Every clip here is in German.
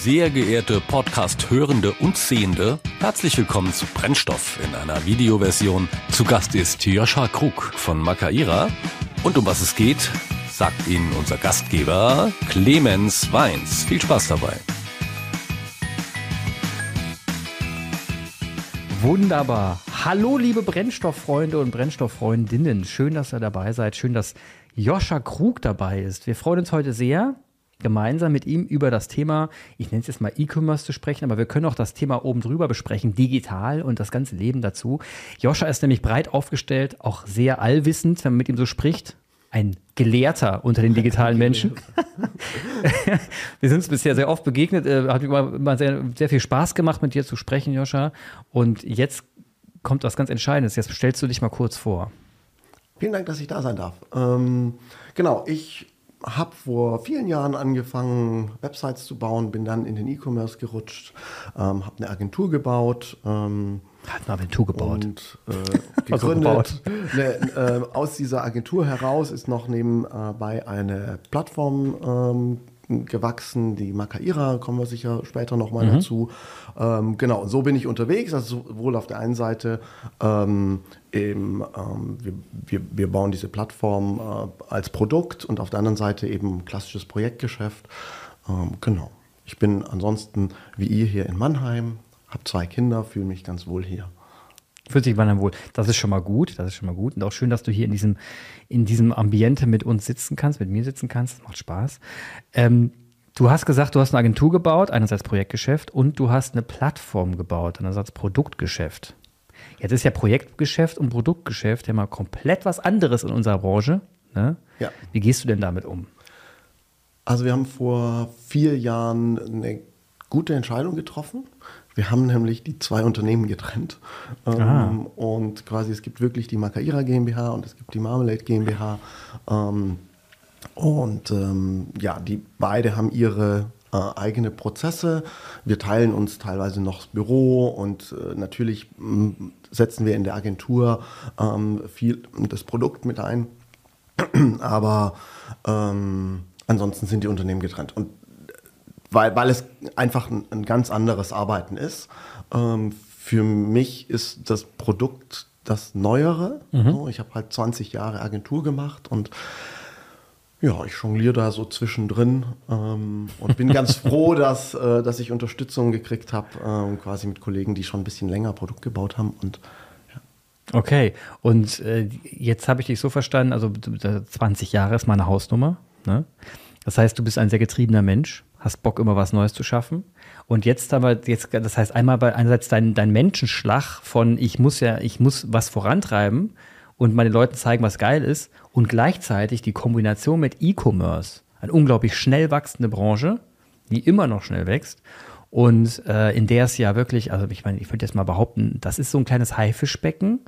Sehr geehrte Podcast-Hörende und Sehende, herzlich willkommen zu Brennstoff in einer Videoversion. Zu Gast ist Joscha Krug von Makaira. Und um was es geht, sagt Ihnen unser Gastgeber Clemens Weins. Viel Spaß dabei. Wunderbar. Hallo, liebe Brennstofffreunde und Brennstofffreundinnen. Schön, dass ihr dabei seid. Schön, dass Joscha Krug dabei ist. Wir freuen uns heute sehr, gemeinsam mit ihm über das Thema, ich nenne es jetzt mal E-Commerce zu sprechen, aber wir können auch das Thema oben drüber besprechen, digital und das ganze Leben dazu. Joscha ist nämlich breit aufgestellt, auch sehr allwissend, wenn man mit ihm so spricht. Ein Gelehrter unter den digitalen Menschen. wir sind uns bisher sehr oft begegnet. Äh, hat immer, immer sehr, sehr viel Spaß gemacht, mit dir zu sprechen, Joscha. Und jetzt kommt was ganz Entscheidendes. Jetzt stellst du dich mal kurz vor. Vielen Dank, dass ich da sein darf. Ähm, genau, ich habe vor vielen Jahren angefangen, Websites zu bauen, bin dann in den E-Commerce gerutscht, ähm, habe eine Agentur gebaut. Ähm, hat eine Agentur gebaut. Und äh, gegründet. ne, äh, aus dieser Agentur heraus ist noch nebenbei eine Plattform ähm, gewachsen, die Makaira, kommen wir sicher später nochmal mhm. dazu. Ähm, genau, so bin ich unterwegs, also sowohl auf der einen Seite ähm, eben, ähm, wir, wir, wir, bauen diese Plattform äh, als Produkt und auf der anderen Seite eben klassisches Projektgeschäft. Ähm, genau. Ich bin ansonsten wie ihr hier in Mannheim, habe zwei Kinder, fühle mich ganz wohl hier. Fühlt sich Wandern wohl. Das ist schon mal gut. Das ist schon mal gut. Und auch schön, dass du hier in diesem, in diesem Ambiente mit uns sitzen kannst, mit mir sitzen kannst. Das macht Spaß. Ähm, du hast gesagt, du hast eine Agentur gebaut, einerseits Projektgeschäft, und du hast eine Plattform gebaut, einerseits Produktgeschäft. Jetzt ist ja Projektgeschäft und Produktgeschäft ja mal komplett was anderes in unserer Branche. Ne? Ja. Wie gehst du denn damit um? Also wir haben vor vier Jahren eine gute Entscheidung getroffen. Wir haben nämlich die zwei Unternehmen getrennt. Ähm, und quasi es gibt wirklich die Makaira GmbH und es gibt die Marmalade GmbH. Ähm, und ähm, ja, die beide haben ihre äh, eigene Prozesse. Wir teilen uns teilweise noch das Büro und äh, natürlich setzen wir in der Agentur ähm, viel das Produkt mit ein. Aber ähm, ansonsten sind die Unternehmen getrennt. Und weil, weil es einfach ein, ein ganz anderes Arbeiten ist. Ähm, für mich ist das Produkt das Neuere. Mhm. Ich habe halt 20 Jahre Agentur gemacht und ja, ich jongliere da so zwischendrin ähm, und bin ganz froh, dass, äh, dass ich Unterstützung gekriegt habe, ähm, quasi mit Kollegen, die schon ein bisschen länger Produkt gebaut haben. Und Okay, und äh, jetzt habe ich dich so verstanden, also 20 Jahre ist meine Hausnummer. Ne? Das heißt, du bist ein sehr getriebener Mensch hast Bock, immer was Neues zu schaffen. Und jetzt aber, jetzt, das heißt einmal bei einerseits dein, dein Menschenschlag von ich muss ja, ich muss was vorantreiben und meine Leuten zeigen, was geil ist, und gleichzeitig die Kombination mit E-Commerce, eine unglaublich schnell wachsende Branche, die immer noch schnell wächst. Und äh, in der es ja wirklich, also ich meine, ich würde jetzt mal behaupten, das ist so ein kleines Haifischbecken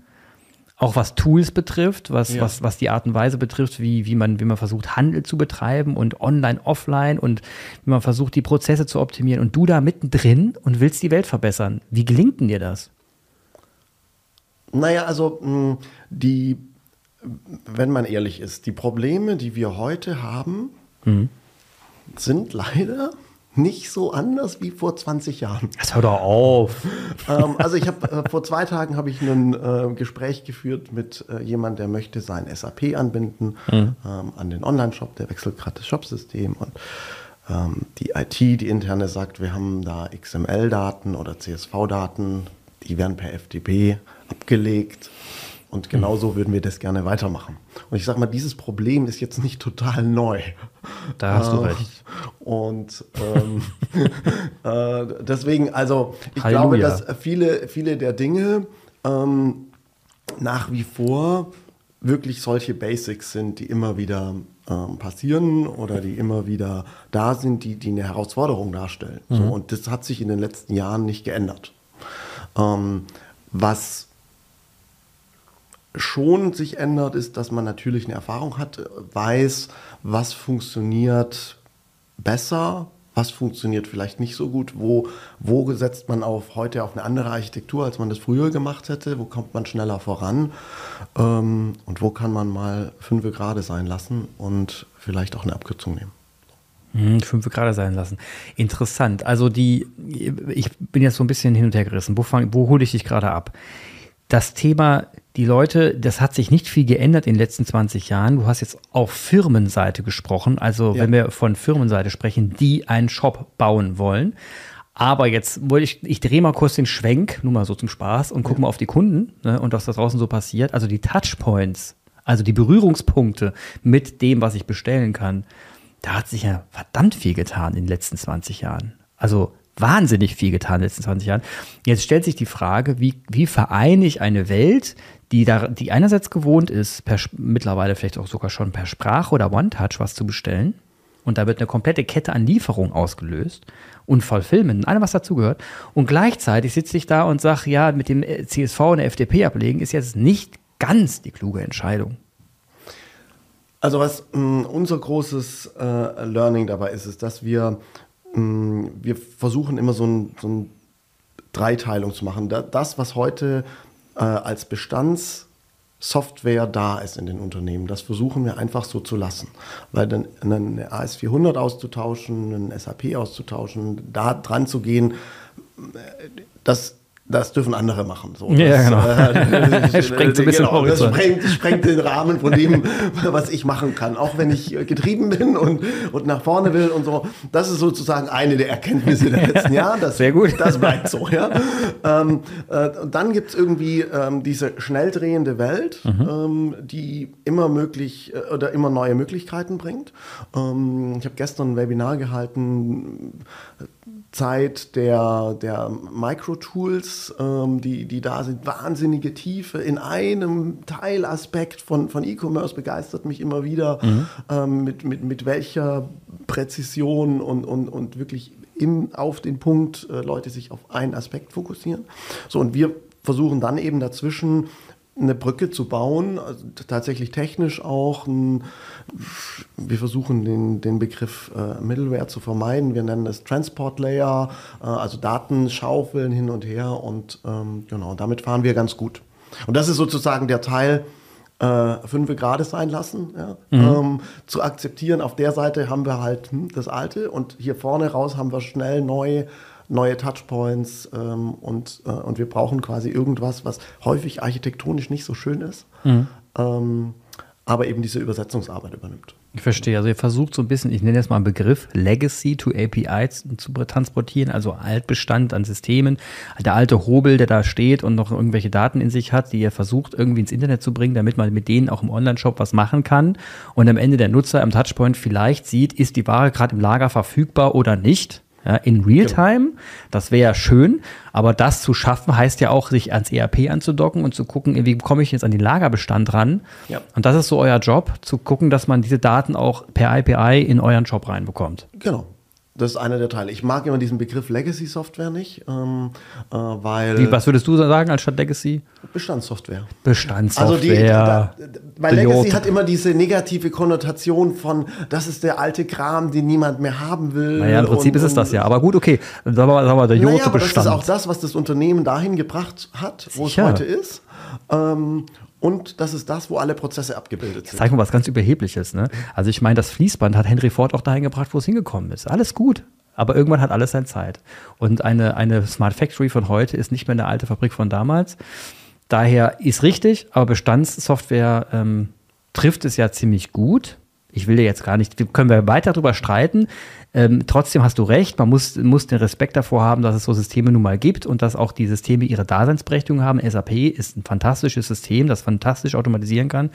auch was Tools betrifft, was, ja. was, was die Art und Weise betrifft, wie, wie, man, wie man versucht, Handel zu betreiben und online, offline und wie man versucht, die Prozesse zu optimieren. Und du da mittendrin und willst die Welt verbessern. Wie gelingt denn dir das? Naja, also hm, die, wenn man ehrlich ist, die Probleme, die wir heute haben, mhm. sind leider nicht so anders wie vor 20 Jahren. Das hört doch auf. ähm, also ich habe äh, vor zwei Tagen habe ich ein äh, Gespräch geführt mit äh, jemand, der möchte sein SAP anbinden mhm. ähm, an den Online-Shop. Der wechselt gerade das Shopsystem und ähm, die IT, die interne, sagt, wir haben da XML-Daten oder CSV-Daten, die werden per FTP abgelegt. Und genauso würden wir das gerne weitermachen. Und ich sage mal, dieses Problem ist jetzt nicht total neu. Da hast äh, du recht. Und ähm, äh, deswegen, also ich Halleluja. glaube, dass viele, viele der Dinge ähm, nach wie vor wirklich solche Basics sind, die immer wieder ähm, passieren oder die immer wieder da sind, die, die eine Herausforderung darstellen. Mhm. So, und das hat sich in den letzten Jahren nicht geändert. Ähm, was schon sich ändert, ist, dass man natürlich eine Erfahrung hat, weiß, was funktioniert besser, was funktioniert vielleicht nicht so gut, wo, wo setzt man auf heute auf eine andere Architektur, als man das früher gemacht hätte, wo kommt man schneller voran ähm, und wo kann man mal fünf Grade sein lassen und vielleicht auch eine Abkürzung nehmen. Hm, fünf gerade sein lassen. Interessant. Also die, ich bin jetzt so ein bisschen hin und her gerissen. Wo, wo hole ich dich gerade ab? Das Thema, die Leute, das hat sich nicht viel geändert in den letzten 20 Jahren. Du hast jetzt auf Firmenseite gesprochen. Also ja. wenn wir von Firmenseite sprechen, die einen Shop bauen wollen. Aber jetzt wollte ich, ich drehe mal kurz den Schwenk, nur mal so zum Spaß und gucke ja. mal auf die Kunden ne, und was da draußen so passiert. Also die Touchpoints, also die Berührungspunkte mit dem, was ich bestellen kann da hat sich ja verdammt viel getan in den letzten 20 Jahren. Also wahnsinnig viel getan in den letzten 20 Jahren. Jetzt stellt sich die Frage, wie, wie vereine ich eine Welt, die, da, die einerseits gewohnt ist, per, mittlerweile vielleicht auch sogar schon per Sprache oder One-Touch was zu bestellen. Und da wird eine komplette Kette an Lieferungen ausgelöst und Vollfilmen, allem, was dazugehört. Und gleichzeitig sitze ich da und sage, ja, mit dem CSV und der FDP ablegen ist jetzt nicht ganz die kluge Entscheidung. Also was mh, mm, unser großes äh, Learning dabei ist, ist, dass wir, mm, wir versuchen immer so ein, so ein Dreiteilung zu machen. Das, was heute äh, als Bestandssoftware da ist in den Unternehmen, das versuchen wir einfach so zu lassen. Weil dann eine AS400 auszutauschen, ein SAP auszutauschen, da dran zu gehen, das das dürfen andere machen. So, ja, genau. Äh, sprengt so ein bisschen genau, das sprengt, sprengt, den Rahmen von dem, was ich machen kann. Auch wenn ich getrieben bin und, und nach vorne will und so. Das ist sozusagen eine der Erkenntnisse der letzten Jahre. Das, Sehr gut. Das bleibt so. Ja. Ähm, äh, und dann gibt es irgendwie ähm, diese schnell drehende Welt, mhm. ähm, die immer möglich äh, oder immer neue Möglichkeiten bringt. Ähm, ich habe gestern ein Webinar gehalten Zeit der, der Micro-Tools, ähm, die, die da sind, wahnsinnige Tiefe in einem Teilaspekt von, von E-Commerce begeistert mich immer wieder, mhm. ähm, mit, mit, mit welcher Präzision und, und, und wirklich im, auf den Punkt äh, Leute sich auf einen Aspekt fokussieren. So, und wir versuchen dann eben dazwischen eine Brücke zu bauen, also tatsächlich technisch auch. Ein, wir versuchen den, den Begriff äh, Middleware zu vermeiden. Wir nennen es Transport Layer, äh, also Datenschaufeln hin und her und ähm, genau, damit fahren wir ganz gut. Und das ist sozusagen der Teil, äh, fünf Grad sein lassen, ja? mhm. ähm, zu akzeptieren. Auf der Seite haben wir halt hm, das Alte und hier vorne raus haben wir schnell neu neue Touchpoints ähm, und, äh, und wir brauchen quasi irgendwas, was häufig architektonisch nicht so schön ist, mhm. ähm, aber eben diese Übersetzungsarbeit übernimmt. Ich verstehe. Also ihr versucht so ein bisschen, ich nenne jetzt mal einen Begriff, Legacy to API zu transportieren, also Altbestand an Systemen, der alte Hobel, der da steht und noch irgendwelche Daten in sich hat, die ihr versucht irgendwie ins Internet zu bringen, damit man mit denen auch im Online-Shop was machen kann und am Ende der Nutzer am Touchpoint vielleicht sieht, ist die Ware gerade im Lager verfügbar oder nicht ja, in Realtime. Genau. Das wäre ja schön, aber das zu schaffen heißt ja auch, sich ans ERP anzudocken und zu gucken, wie komme ich jetzt an den Lagerbestand ran. Ja. Und das ist so euer Job, zu gucken, dass man diese Daten auch per API in euren Job reinbekommt. Genau. Das ist einer der Teile. Ich mag immer diesen Begriff Legacy Software nicht, ähm, äh, weil. Wie, was würdest du sagen als statt Legacy? Bestandssoftware. Bestandssoftware. Also die, da, weil Legacy hat immer diese negative Konnotation von, das ist der alte Kram, den niemand mehr haben will. Naja, im Prinzip und, ist es das ja. Aber gut, okay. Sagen wir, sagen wir der Jote naja, Bestand. Das ist auch das, was das Unternehmen dahin gebracht hat, wo Sicher. es heute ist. Ähm, und das ist das, wo alle Prozesse abgebildet sind. Zeig mal was ganz Überhebliches. Ne? Also ich meine, das Fließband hat Henry Ford auch dahin gebracht, wo es hingekommen ist. Alles gut. Aber irgendwann hat alles seine Zeit. Und eine, eine Smart Factory von heute ist nicht mehr eine alte Fabrik von damals. Daher ist richtig, aber Bestandssoftware ähm, trifft es ja ziemlich gut. Ich will dir jetzt gar nicht, können wir weiter darüber streiten. Ähm, trotzdem hast du recht, man muss, muss den Respekt davor haben, dass es so Systeme nun mal gibt und dass auch die Systeme ihre Daseinsberechtigung haben. SAP ist ein fantastisches System, das fantastisch automatisieren kann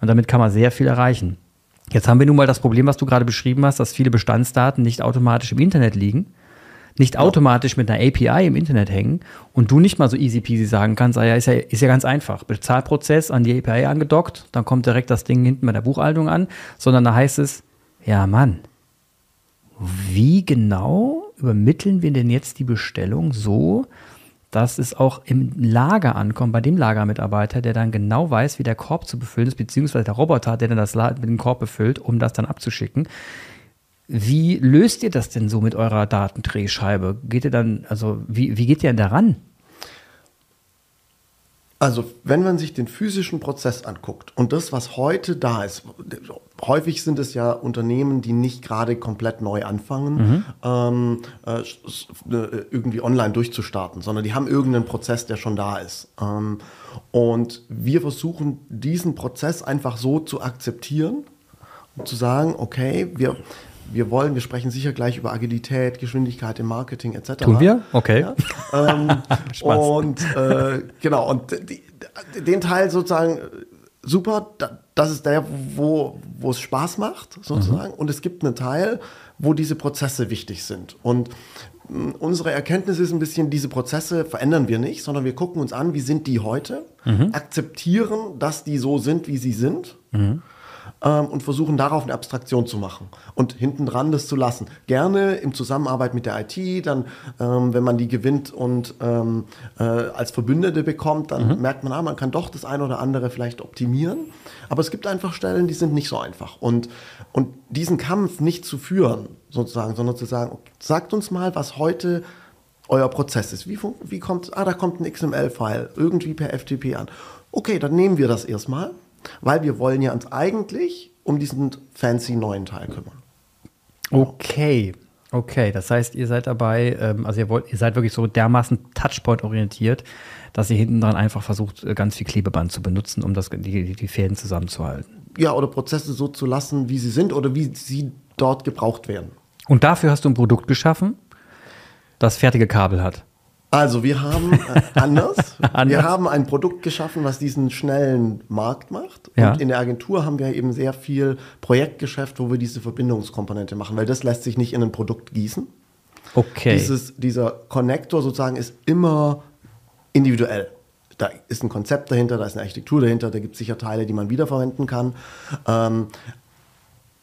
und damit kann man sehr viel erreichen. Jetzt haben wir nun mal das Problem, was du gerade beschrieben hast, dass viele Bestandsdaten nicht automatisch im Internet liegen, nicht ja. automatisch mit einer API im Internet hängen und du nicht mal so easy peasy sagen kannst, ah ja, ist ja, ist ja ganz einfach. Bezahlprozess an die API angedockt, dann kommt direkt das Ding hinten bei der Buchhaltung an, sondern da heißt es, ja Mann, wie genau übermitteln wir denn jetzt die Bestellung so, dass es auch im Lager ankommt, bei dem Lagermitarbeiter, der dann genau weiß, wie der Korb zu befüllen ist, beziehungsweise der Roboter, der dann das mit dem Korb befüllt, um das dann abzuschicken. Wie löst ihr das denn so mit eurer Datendrehscheibe? Geht ihr dann, also wie, wie geht ihr denn daran? Also, wenn man sich den physischen Prozess anguckt und das, was heute da ist, häufig sind es ja Unternehmen, die nicht gerade komplett neu anfangen, mhm. ähm, äh, äh, irgendwie online durchzustarten, sondern die haben irgendeinen Prozess, der schon da ist. Ähm, und wir versuchen, diesen Prozess einfach so zu akzeptieren und zu sagen, okay, wir, wir wollen, wir sprechen sicher gleich über Agilität, Geschwindigkeit im Marketing etc. Tun wir? Okay. Ja? Ähm, und äh, genau, und die, den Teil sozusagen super, das ist der, wo, wo es Spaß macht, sozusagen. Mhm. Und es gibt einen Teil, wo diese Prozesse wichtig sind. Und mm, unsere Erkenntnis ist ein bisschen, diese Prozesse verändern wir nicht, sondern wir gucken uns an, wie sind die heute, mhm. akzeptieren, dass die so sind, wie sie sind. Mhm ähm, und versuchen darauf eine Abstraktion zu machen und hinten dran das zu lassen. Gerne in Zusammenarbeit mit der IT, dann, ähm, wenn man die gewinnt und ähm, äh, als Verbündete bekommt, dann mhm. merkt man, ah, man kann doch das eine oder andere vielleicht optimieren. Aber es gibt einfach Stellen, die sind nicht so einfach. Und, und diesen Kampf nicht zu führen, sozusagen, sondern zu sagen, sagt uns mal, was heute euer Prozess ist. Wie, wie kommt, ah, da kommt ein XML-File irgendwie per FTP an. Okay, dann nehmen wir das erstmal weil wir wollen ja uns eigentlich um diesen fancy neuen Teil kümmern. Okay. Okay, das heißt, ihr seid dabei, ähm, also ihr wollt, ihr seid wirklich so dermaßen Touchpoint-orientiert, dass ihr hinten dran einfach versucht, äh, ganz viel Klebeband zu benutzen, um das, die, die Fäden zusammenzuhalten. Ja, oder Prozesse so zu lassen, wie sie sind oder wie sie dort gebraucht werden. Und dafür hast du ein Produkt geschaffen, das fertige Kabel hat. Also wir haben äh, anders. anders. Wir haben ein Produkt geschaffen, was diesen schnellen Markt macht. Ja. Und in der Agentur haben wir eben sehr viel Projektgeschäft, wo wir diese Verbindungskomponente machen, weil das lässt sich nicht in ein Produkt gießen. Okay. Dieses, dieser Connector sozusagen ist immer individuell. Da ist ein Konzept dahinter, da ist eine Architektur dahinter, da gibt es sicher Teile, die man wiederverwenden kann. Ähm,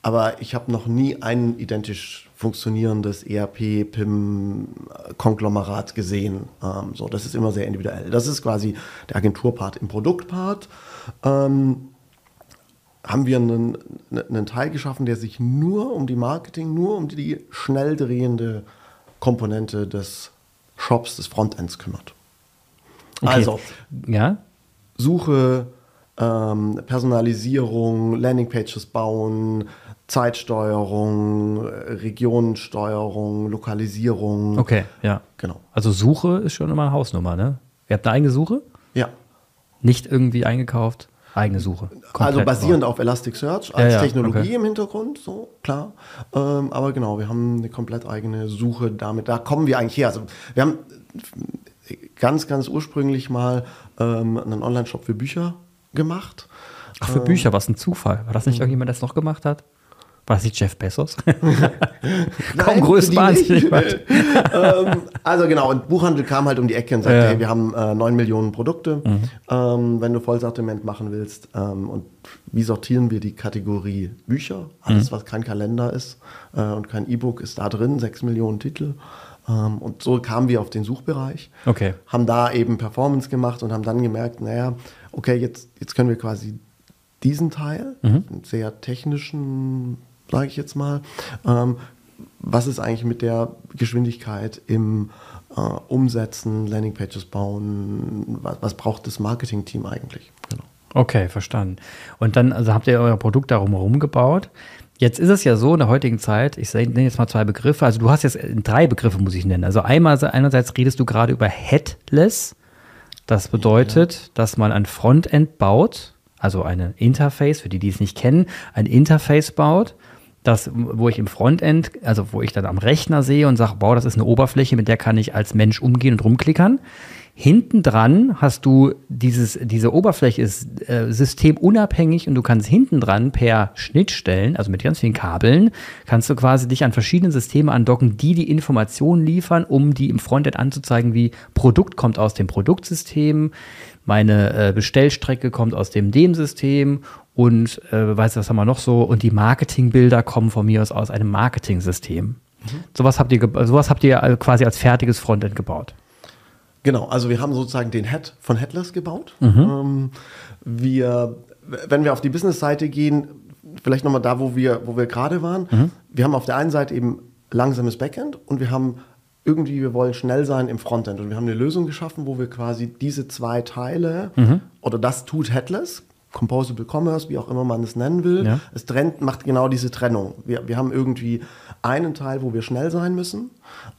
aber ich habe noch nie ein identisch funktionierendes ERP-PIM-Konglomerat gesehen. Ähm, so, das ist immer sehr individuell. Das ist quasi der Agenturpart. Im Produktpart ähm, haben wir einen, einen Teil geschaffen, der sich nur um die Marketing, nur um die schnell drehende Komponente des Shops, des Frontends kümmert. Okay. Also, ja? Suche, ähm, Personalisierung, Landingpages bauen, Zeitsteuerung, Regionensteuerung, Lokalisierung. Okay, ja. Genau. Also Suche ist schon immer eine Hausnummer, ne? Ihr habt eine eigene Suche? Ja. Nicht irgendwie eingekauft? Eigene Suche. also basierend auf Elasticsearch als ja, ja, Technologie okay. im Hintergrund, so klar. Ähm, aber genau, wir haben eine komplett eigene Suche damit. Da kommen wir eigentlich her. Also wir haben ganz, ganz ursprünglich mal ähm, einen Online-Shop für Bücher gemacht. Ach, für ähm, Bücher, was ein Zufall. War das nicht mhm. irgendjemand, der das noch gemacht hat? War nicht Jeff Bezos? Kaum größtwahnsinnig. ähm, also genau, und Buchhandel kam halt um die Ecke und sagte, ja. hey, wir haben äh, 9 Millionen Produkte, mhm. ähm, wenn du Vollsortiment machen willst. Ähm, und wie sortieren wir die Kategorie Bücher? Alles, mhm. was kein Kalender ist äh, und kein E-Book, ist da drin, 6 Millionen Titel. Ähm, und so kamen wir auf den Suchbereich, okay. haben da eben Performance gemacht und haben dann gemerkt, naja, okay, jetzt, jetzt können wir quasi diesen Teil, mhm. einen sehr technischen sage ich jetzt mal. Ähm, was ist eigentlich mit der Geschwindigkeit im äh, Umsetzen, Landingpages bauen? Was, was braucht das Marketing-Team eigentlich? Genau. Okay, verstanden. Und dann also habt ihr euer Produkt darum herum gebaut. Jetzt ist es ja so in der heutigen Zeit, ich nenne jetzt mal zwei Begriffe, also du hast jetzt drei Begriffe, muss ich nennen. Also einmal, einerseits redest du gerade über Headless. Das bedeutet, ja. dass man ein Frontend baut, also ein Interface, für die, die es nicht kennen, ein Interface baut, das, wo ich im Frontend, also wo ich dann am Rechner sehe und sage, wow, das ist eine Oberfläche, mit der kann ich als Mensch umgehen und rumklickern. Hinten dran hast du dieses, diese Oberfläche ist äh, systemunabhängig und du kannst hinten dran per Schnittstellen, also mit ganz vielen Kabeln, kannst du quasi dich an verschiedene Systeme andocken, die die Informationen liefern, um die im Frontend anzuzeigen, wie Produkt kommt aus dem Produktsystem, meine äh, Bestellstrecke kommt aus dem dem-System und äh, weiß was haben wir noch so und die Marketingbilder kommen von mir aus aus einem Marketing-System. Mhm. Sowas habt ihr sowas habt ihr quasi als fertiges Frontend gebaut. Genau, also wir haben sozusagen den Head von Headless gebaut. Mhm. Ähm, wir, wenn wir auf die Business-Seite gehen, vielleicht nochmal da, wo wir, wo wir gerade waren. Mhm. Wir haben auf der einen Seite eben langsames Backend und wir haben irgendwie, wir wollen schnell sein im Frontend. Und wir haben eine Lösung geschaffen, wo wir quasi diese zwei Teile mhm. oder das tut Headless, Composable Commerce, wie auch immer man es nennen will, ja. es trennt, macht genau diese Trennung. Wir, wir haben irgendwie einen Teil, wo wir schnell sein müssen,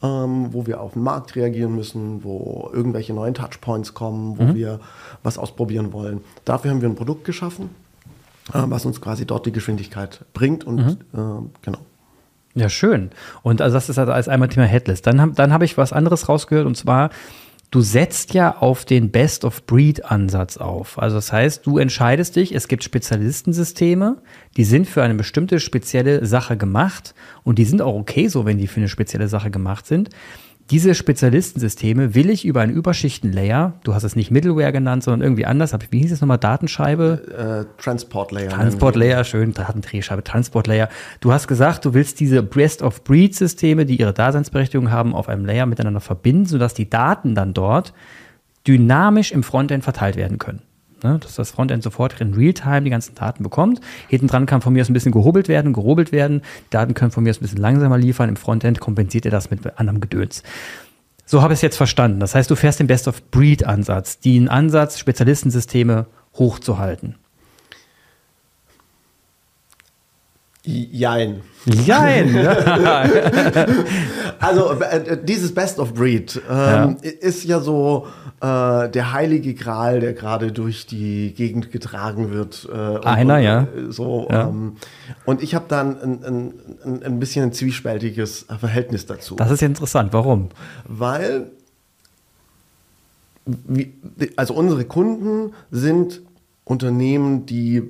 ähm, wo wir auf den Markt reagieren müssen, wo irgendwelche neuen Touchpoints kommen, wo mhm. wir was ausprobieren wollen. Dafür haben wir ein Produkt geschaffen, äh, was uns quasi dort die Geschwindigkeit bringt und mhm. äh, genau. Ja, schön. Und also das ist also als einmal Thema Headless. Dann, dann habe ich was anderes rausgehört und zwar, du setzt ja auf den Best-of-Breed-Ansatz auf. Also das heißt, du entscheidest dich, es gibt Spezialistensysteme, die sind für eine bestimmte spezielle Sache gemacht und die sind auch okay so, wenn die für eine spezielle Sache gemacht sind. Diese Spezialistensysteme will ich über einen Überschichtenlayer, du hast es nicht Middleware genannt, sondern irgendwie anders, wie hieß es nochmal, Datenscheibe? Äh, Transport Layer. Transport Layer, schön, Datendrehscheibe, Transport Layer. Du hast gesagt, du willst diese Best-of-Breed-Systeme, die ihre Daseinsberechtigung haben, auf einem Layer miteinander verbinden, sodass die Daten dann dort dynamisch im Frontend verteilt werden können ne, dass das Frontend sofort in Realtime die ganzen Daten bekommt. Hinten dran kann von mir aus ein bisschen gehobelt werden, gehobelt werden. Daten können von mir aus ein bisschen langsamer liefern. Im Frontend kompensiert er das mit anderem Gedöns. So habe ich es jetzt verstanden. Das heißt, du fährst den Best-of-Breed-Ansatz, den Ansatz, Spezialistensysteme hochzuhalten. Jein. Jein. also äh, dieses Best of Breed ähm, ja. ist ja so äh, der heilige Gral, der gerade durch die Gegend getragen wird. Äh, Einer, und, ja. So, ja. Ähm, und ich habe dann ein, ein, ein bisschen ein zwiespältiges Verhältnis dazu. Das ist interessant. Warum? Weil also unsere Kunden sind Unternehmen, die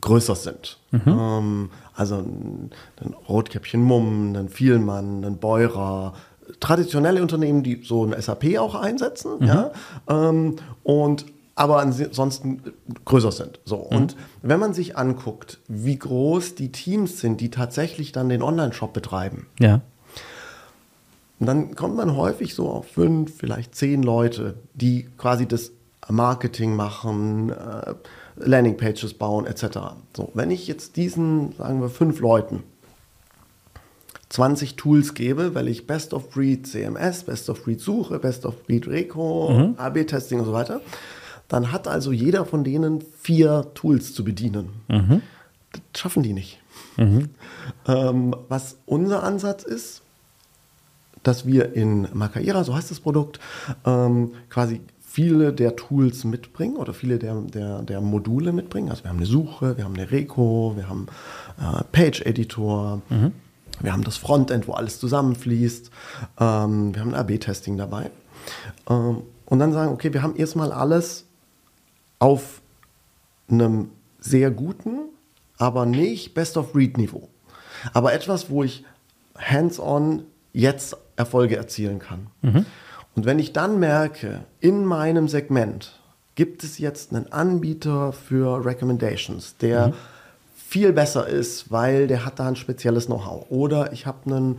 größer sind. Mhm. Ähm, also ein, ein Rotkäppchen Mumm, ein Vielmann, ein Beurer, traditionelle Unternehmen, die so ein SAP auch einsetzen, mhm. ja, ähm, und aber ansonsten größer sind. So. Mhm. Und wenn man sich anguckt, wie groß die Teams sind, die tatsächlich dann den Online-Shop betreiben, ja. dann kommt man häufig so auf fünf, vielleicht zehn Leute, die quasi das Marketing machen, äh, Landingpages bauen, etc. So, wenn ich jetzt diesen, sagen wir, fünf Leuten 20 Tools gebe, weil ich Best of Breed CMS, Best of Breed Suche, Best of Breed Reco, mhm. AB-Testing und so weiter, dann hat also jeder von denen vier Tools zu bedienen. Mhm. Das schaffen die nicht. Mhm. Ähm, was unser Ansatz ist, dass wir in Macaira, so heißt das Produkt, ähm, quasi viele der Tools mitbringen oder viele der, der, der Module mitbringen. Also wir haben eine Suche, wir haben eine Reco, wir haben äh, Page Editor, mhm. wir haben das Frontend, wo alles zusammenfließt, ähm, wir haben ein AB-Testing dabei. Ähm, und dann sagen, okay, wir haben erstmal alles auf einem sehr guten, aber nicht Best-of-Breed-Niveau. Aber etwas, wo ich hands-on jetzt Erfolge erzielen kann. Mhm. Und wenn ich dann merke, in meinem Segment gibt es jetzt einen Anbieter für Recommendations, der mhm. viel besser ist, weil der hat da ein spezielles Know-how. Oder ich habe einen,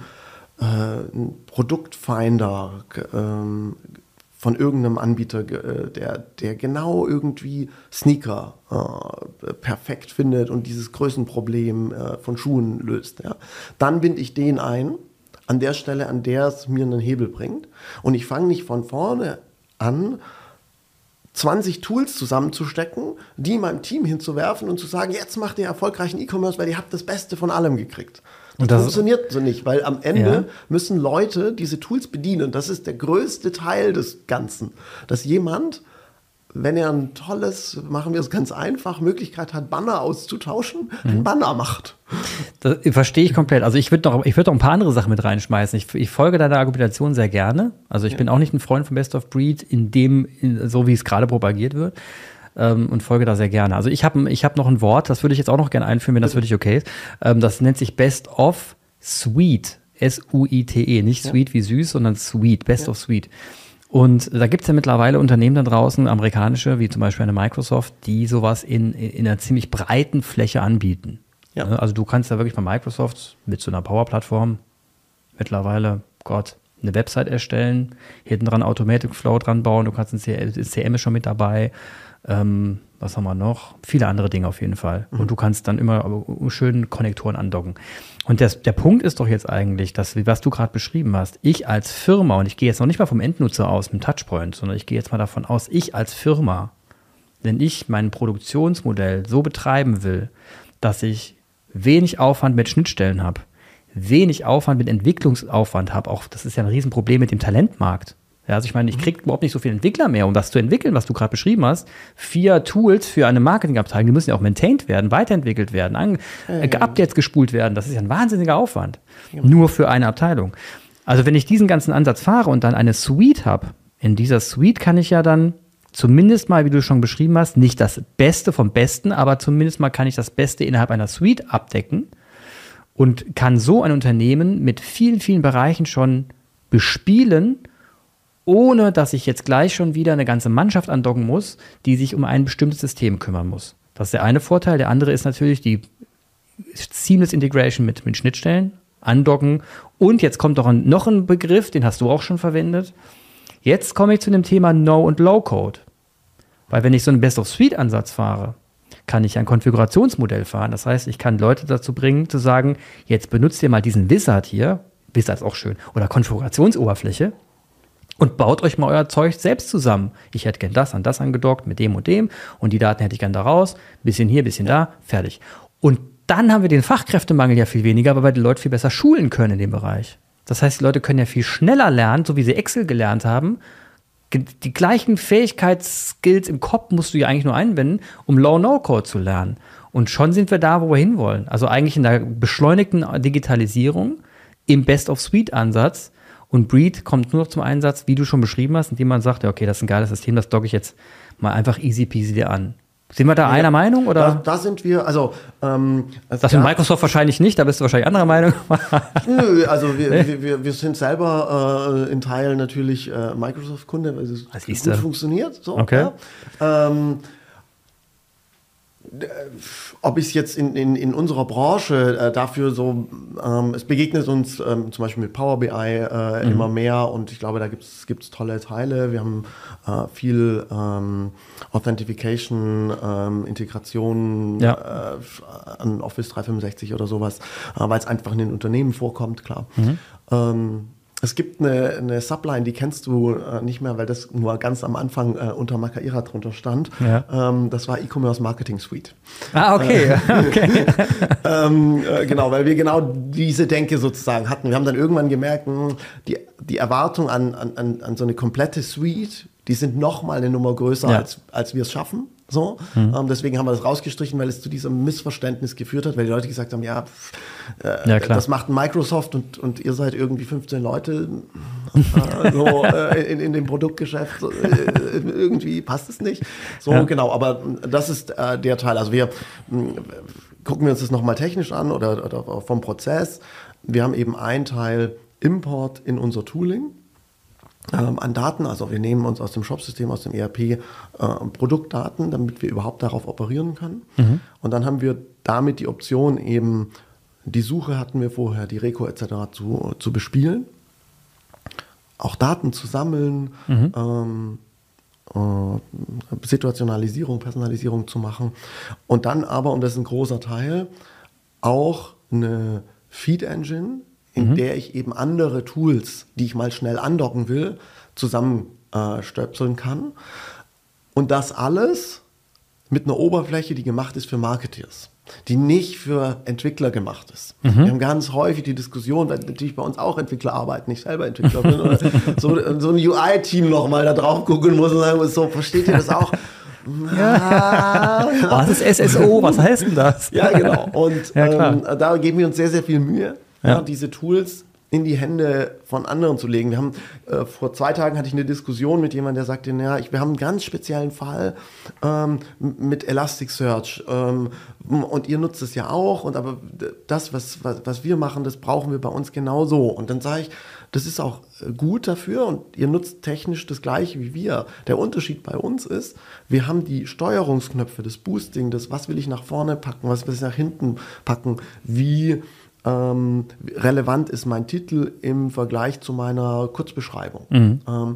äh, einen Produktfinder ähm, von irgendeinem Anbieter, äh, der, der genau irgendwie Sneaker äh, perfekt findet und dieses Größenproblem äh, von Schuhen löst. Ja. Dann binde ich den ein an der Stelle, an der es mir einen Hebel bringt. Und ich fange nicht von vorne an, 20 Tools zusammenzustecken, die meinem Team hinzuwerfen und zu sagen, jetzt macht ihr erfolgreichen E-Commerce, weil ihr habt das Beste von allem gekriegt. Das, und das funktioniert so nicht, weil am Ende ja. müssen Leute diese Tools bedienen. Das ist der größte Teil des Ganzen. Dass jemand wenn er ein tolles, machen wir es ganz einfach, Möglichkeit hat, Banner auszutauschen, mhm. ein Banner macht. Das verstehe ich komplett. Also ich würde noch, ich würde noch ein paar andere Sachen mit reinschmeißen. Ich, ich folge deiner Argumentation sehr gerne. Also ich ja. bin auch nicht ein Freund von Best of Breed, in dem, in, so wie es gerade propagiert wird. Ähm, und folge da sehr gerne. Also ich habe ich hab noch ein Wort, das würde ich jetzt auch noch gerne einführen, wenn das für dich okay ist. Ähm, das nennt sich Best of Sweet. S-U-I-T-E. Nicht ja. sweet wie süß, sondern sweet. Best ja. of Sweet. Und da gibt es ja mittlerweile Unternehmen da draußen, amerikanische, wie zum Beispiel eine Microsoft, die sowas in, in einer ziemlich breiten Fläche anbieten. Ja. Ne? Also du kannst da wirklich bei Microsoft mit so einer Power-Plattform mittlerweile, Gott, eine Website erstellen, hinten dran Automatic Flow dran bauen, du kannst ein CM ist schon mit dabei. Ähm, was haben wir noch? Viele andere Dinge auf jeden Fall. Mhm. Und du kannst dann immer schön Konnektoren andocken. Und das, der Punkt ist doch jetzt eigentlich, dass, was du gerade beschrieben hast, ich als Firma, und ich gehe jetzt noch nicht mal vom Endnutzer aus, mit Touchpoint, sondern ich gehe jetzt mal davon aus, ich als Firma, wenn ich mein Produktionsmodell so betreiben will, dass ich wenig Aufwand mit Schnittstellen habe, wenig Aufwand mit Entwicklungsaufwand habe, auch das ist ja ein Riesenproblem mit dem Talentmarkt. Ja, also ich meine, ich kriege überhaupt nicht so viele Entwickler mehr, um das zu entwickeln, was du gerade beschrieben hast. Vier Tools für eine Marketingabteilung, die müssen ja auch maintained werden, weiterentwickelt werden, äh, Updates gespult werden. Das ist ja ein wahnsinniger Aufwand. Ja. Nur für eine Abteilung. Also wenn ich diesen ganzen Ansatz fahre und dann eine Suite habe, in dieser Suite kann ich ja dann zumindest mal, wie du schon beschrieben hast, nicht das Beste vom Besten, aber zumindest mal kann ich das Beste innerhalb einer Suite abdecken und kann so ein Unternehmen mit vielen, vielen Bereichen schon bespielen ohne dass ich jetzt gleich schon wieder eine ganze Mannschaft andocken muss, die sich um ein bestimmtes System kümmern muss. Das ist der eine Vorteil. Der andere ist natürlich die Seamless Integration mit, mit Schnittstellen, andocken. Und jetzt kommt doch ein, noch ein Begriff, den hast du auch schon verwendet. Jetzt komme ich zu dem Thema No- und Low-Code. Weil wenn ich so einen Best-of-Suite-Ansatz fahre, kann ich ein Konfigurationsmodell fahren. Das heißt, ich kann Leute dazu bringen, zu sagen, jetzt benutzt ihr mal diesen Wizard hier, Wizard ist auch schön, oder Konfigurationsoberfläche, und baut euch mal euer Zeug selbst zusammen. Ich hätte gern das an das angedockt mit dem und dem und die Daten hätte ich gern da raus, bisschen hier, bisschen da, fertig. Und dann haben wir den Fachkräftemangel ja viel weniger, weil wir die Leute viel besser schulen können in dem Bereich. Das heißt, die Leute können ja viel schneller lernen, so wie sie Excel gelernt haben. Die gleichen Fähigkeitsskills im Kopf musst du ja eigentlich nur einwenden, um Low-No-Code zu lernen. Und schon sind wir da, wo wir hinwollen. Also eigentlich in der beschleunigten Digitalisierung, im Best-of-Suite-Ansatz, und Breed kommt nur noch zum Einsatz, wie du schon beschrieben hast, indem man sagt, ja, okay, das ist ein geiles System, das docke ich jetzt mal einfach easy peasy dir an. Sind wir da ja, einer Meinung? Oder? Da, da sind wir, also. Ähm, das in Microsoft wahrscheinlich nicht, da bist du wahrscheinlich anderer Meinung. Nö, also wir, nee? wir, wir sind selber äh, in Teilen natürlich äh, Microsoft-Kunde, weil es gut funktioniert. So, okay. Ja. Ähm, ob ich es jetzt in, in, in unserer Branche äh, dafür so, ähm, es begegnet uns ähm, zum Beispiel mit Power BI äh, mhm. immer mehr und ich glaube, da gibt es tolle Teile. Wir haben äh, viel ähm, Authentification, ähm, Integration ja. Äh, an Office 365 oder sowas, äh, weil es einfach in den Unternehmen vorkommt, klar. Mhm. Es gibt eine, eine Subline, die kennst du äh, nicht mehr, weil das nur ganz am Anfang äh, unter Makaira drunter stand. Ja. Ähm, das war E-Commerce Marketing Suite. Ah, okay. Äh, okay. ähm, äh, genau, weil wir genau diese Denke sozusagen hatten. Wir haben dann irgendwann gemerkt, mh, hm, die, die Erwartung an, an, an so eine komplette Suite, die sind noch mal eine Nummer größer, ja. als, als wir es schaffen. So, mhm. ähm, deswegen haben wir das rausgestrichen, weil es zu diesem Missverständnis geführt hat, weil die Leute gesagt haben, ja, pff, äh, ja das macht Microsoft und, und ihr seid irgendwie 15 Leute äh, so, äh, in, in dem Produktgeschäft, äh, irgendwie passt es nicht. So, ja. genau, aber das ist äh, der Teil. Also wir gucken wir uns das nochmal technisch an oder, oder vom Prozess. Wir haben eben einen Teil Import in unser Tooling ähm, an Daten. Also wir nehmen uns aus dem Shop-System, aus dem ERP äh, Produktdaten, damit wir überhaupt darauf operieren können. Mhm. Und dann haben wir damit die Option eben, die Suche hatten wir vorher, die Reco etc. zu, zu bespielen, auch Daten zu sammeln, mhm. ähm, äh, Situationalisierung, Personalisierung zu machen. Und dann aber, und das ist ein großer Teil, auch eine Feed-Engine, in mhm. der ich eben andere Tools, die ich mal schnell andocken will, zusammenstöpseln äh, kann. Und das alles mit einer Oberfläche, die gemacht ist für Marketeers, die nicht für Entwickler gemacht ist. Mhm. Wir haben ganz häufig die Diskussion, weil natürlich bei uns auch Entwickler arbeiten, nicht selber Entwickler bin, oder so, so ein UI-Team nochmal da drauf gucken muss und sagen muss, so, versteht ihr das auch? Ja. Was ist SSO? Was heißt denn das? Ja, genau. Und ja, ähm, da geben wir uns sehr, sehr viel Mühe ja. diese Tools in die Hände von anderen zu legen. Wir haben äh, vor zwei Tagen hatte ich eine Diskussion mit jemandem, der sagte, ja, ich, wir haben einen ganz speziellen Fall ähm, mit Elasticsearch ähm, und ihr nutzt es ja auch und aber das, was, was, was wir machen, das brauchen wir bei uns genauso. Und dann sage ich, das ist auch äh, gut dafür und ihr nutzt technisch das gleiche wie wir. Der Unterschied bei uns ist, wir haben die Steuerungsknöpfe, das Boosting, das was will ich nach vorne packen, was will ich nach hinten packen, wie ähm, relevant ist mein Titel im Vergleich zu meiner Kurzbeschreibung. Mhm. Ähm,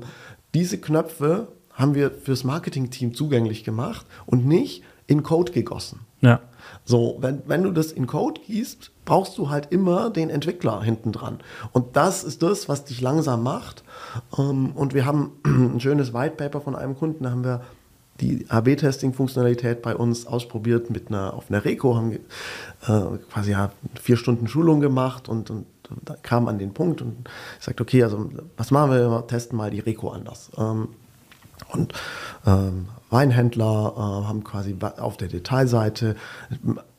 diese Knöpfe haben wir fürs Marketing-Team zugänglich gemacht und nicht in Code gegossen. Ja. So, wenn, wenn du das in Code gießt, brauchst du halt immer den Entwickler hinten dran. Und das ist das, was dich langsam macht. Ähm, und wir haben ein schönes White Paper von einem Kunden, da haben wir die AB-Testing-Funktionalität bei uns ausprobiert mit einer, auf einer Reco, haben quasi ja, vier Stunden Schulung gemacht und, und da kam an den Punkt und sagt, okay, also was machen wir? wir testen mal die Reco anders. Ähm, und ähm, Weinhändler äh, haben quasi auf der Detailseite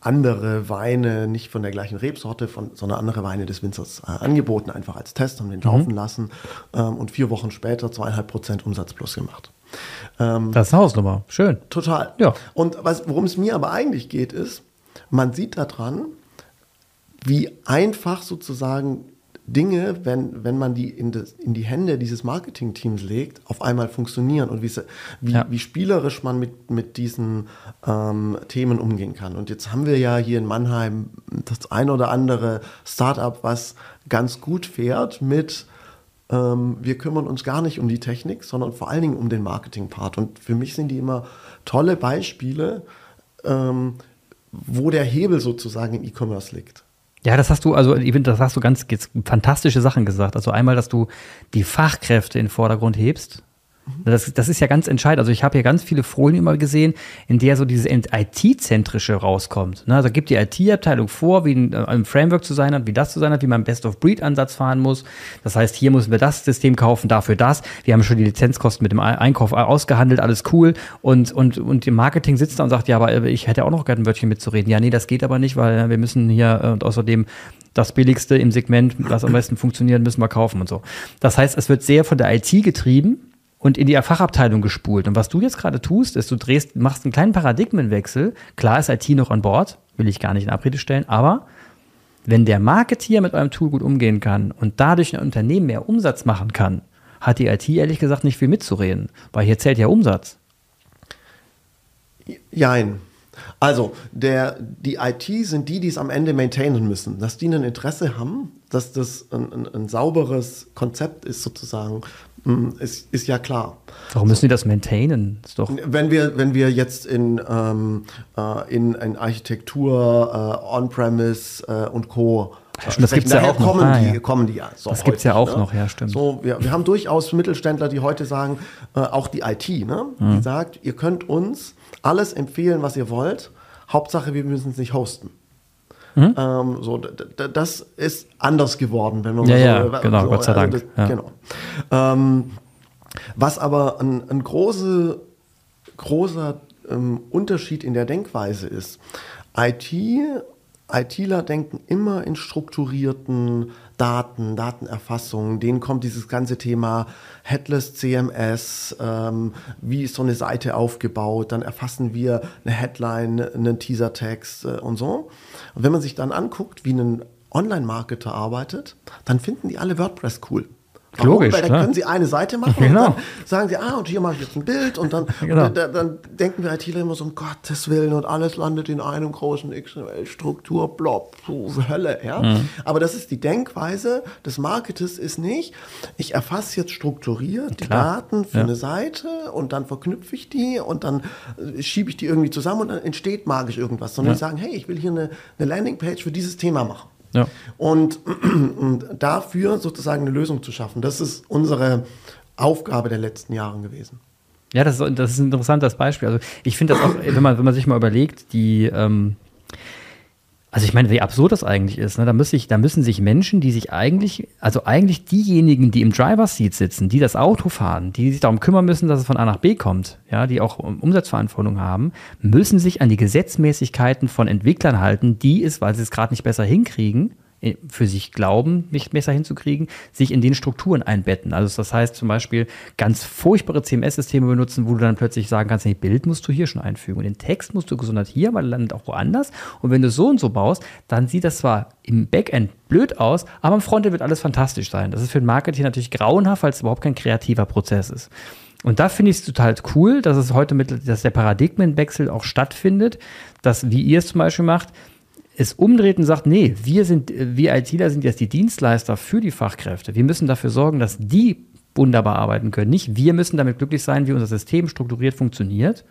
andere Weine, nicht von der gleichen Rebsorte, von, sondern andere Weine des Winzers äh, angeboten, einfach als Test, haben den mhm. laufen lassen ähm, und vier Wochen später zweieinhalb Prozent Umsatz plus gemacht. Ähm, das ist eine Hausnummer, schön. Total. Ja. Und worum es mir aber eigentlich geht, ist, man sieht daran, wie einfach sozusagen Dinge, wenn, wenn man die in, das, in die Hände dieses Marketing-Teams legt, auf einmal funktionieren und wie, wie, ja. wie spielerisch man mit, mit diesen ähm, Themen umgehen kann. Und jetzt haben wir ja hier in Mannheim das ein oder andere Startup, was ganz gut fährt mit ähm, wir kümmern uns gar nicht um die Technik, sondern vor allen Dingen um den Marketing-Part. Und für mich sind die immer tolle Beispiele, ähm, wo der Hebel sozusagen im E-Commerce liegt. Ja, das hast du, also ich finde, das hast du ganz fantastische Sachen gesagt. Also einmal, dass du die Fachkräfte in den Vordergrund hebst. Das, das ist ja ganz entscheidend. Also ich habe hier ganz viele Folien immer gesehen, in der so dieses IT-zentrische rauskommt. Ne? Also gibt die IT-Abteilung vor, wie ein, ein, Framework zu sein hat, wie das zu sein hat, wie man Best-of-Breed-Ansatz fahren muss. Das heißt, hier müssen wir das System kaufen, dafür das. Wir haben schon die Lizenzkosten mit dem Einkauf ausgehandelt, alles cool. Und, und, und im Marketing sitzt da und sagt, ja, aber ich hätte auch noch gerne ein Wörtchen mitzureden. Ja, nee, das geht aber nicht, weil wir müssen hier äh, und außerdem das Billigste im Segment, was am besten funktioniert, müssen wir kaufen und so. Das heißt, es wird sehr von der IT getrieben und in die Fachabteilung gespult. Und was du jetzt gerade tust, ist, du drehst, machst einen kleinen Paradigmenwechsel. Klar ist IT noch an Bord, will ich gar nicht in Abrede stellen, aber wenn der Marketeer mit eurem Tool gut umgehen kann und dadurch ein Unternehmen mehr Umsatz machen kann, hat die IT ehrlich gesagt nicht viel mitzureden, weil hier zählt ja Umsatz. Jein. Also, der, die IT sind die, die es am Ende maintainen müssen. Dass die ein Interesse haben, dass das ein, ein, ein sauberes Konzept ist, sozusagen, ist, ist ja klar. Warum müssen die das maintainen? Ist doch wenn, wir, wenn wir jetzt in, ähm, äh, in, in Architektur, äh, On-Premise äh, und Co. Stimmt, das gibt es ja auch kommen noch. Die, ah, ja. kommen die ja. So das gibt es ja auch ne? noch, ja, stimmt. So, wir, wir haben durchaus Mittelständler, die heute sagen, äh, auch die IT, ne? Mhm. die sagt, ihr könnt uns alles empfehlen, was ihr wollt. Hauptsache, wir müssen es nicht hosten. Mhm. Ähm, so, das ist anders geworden, wenn man ja, mal so, ja, genau, so, Gott sei Dank. Also das, ja. Genau. Ähm, was aber ein, ein große, großer ähm, Unterschied in der Denkweise ist, IT, ITler denken immer in strukturierten Daten, Datenerfassung, denen kommt dieses ganze Thema Headless CMS, ähm, wie ist so eine Seite aufgebaut, dann erfassen wir eine Headline, einen Teasertext äh, und so. Und wenn man sich dann anguckt, wie ein Online-Marketer arbeitet, dann finden die alle WordPress cool. Warum? Logisch. Weil dann können sie eine Seite machen genau. und dann sagen sie, ah, und hier mache ich jetzt ein Bild und dann, genau. und dann, dann, denken wir ITler immer so, um Gottes Willen und alles landet in einem großen XML-Struktur, blob, Hölle, ja. Mhm. Aber das ist die Denkweise des Marketers ist nicht, ich erfasse jetzt strukturiert die. Daten für ja. eine Seite und dann verknüpfe ich die und dann äh, schiebe ich die irgendwie zusammen und dann entsteht magisch irgendwas, sondern ja. die sagen, hey, ich will hier eine, eine Landingpage für dieses Thema machen. Ja. Und, und dafür sozusagen eine Lösung zu schaffen, das ist unsere Aufgabe der letzten Jahre gewesen. Ja, das ist, das ist ein interessantes Beispiel. Also ich finde das auch, wenn man, wenn man sich mal überlegt, die, ähm, also ich meine, wie absurd das eigentlich ist. Ne? Da, muss ich, da müssen sich Menschen, die sich eigentlich, also eigentlich diejenigen, die im Driver-Seat sitzen, die das Auto fahren, die sich darum kümmern müssen, dass es von A nach B kommt, ja, die auch Umsatzverantwortung haben, müssen sich an die Gesetzmäßigkeiten von Entwicklern halten, die es, weil sie es gerade nicht besser hinkriegen, für sich glauben, nicht besser hinzukriegen, sich in den Strukturen einbetten. Also das heißt zum Beispiel ganz furchtbare CMS-Systeme benutzen, wo du dann plötzlich sagen kannst, nee, Bild musst du hier schon einfügen und den Text musst du gesondert hier, aber landet auch woanders. Und wenn du so und so baust, dann sieht das zwar im Backend blöd aus, aber im Frontend wird alles fantastisch sein. Das ist für den Marketing natürlich grauenhaft, weil es überhaupt kein kreativer Prozess ist. Und da finde ich es total cool, dass es heute mit, dass der Paradigmenwechsel auch stattfindet, dass, wie ihr es zum Beispiel macht, es umdreht und sagt, nee, wir sind, wir ITler sind jetzt die Dienstleister für die Fachkräfte. Wir müssen dafür sorgen, dass die wunderbar arbeiten können. Nicht wir müssen damit glücklich sein, wie unser System strukturiert funktioniert,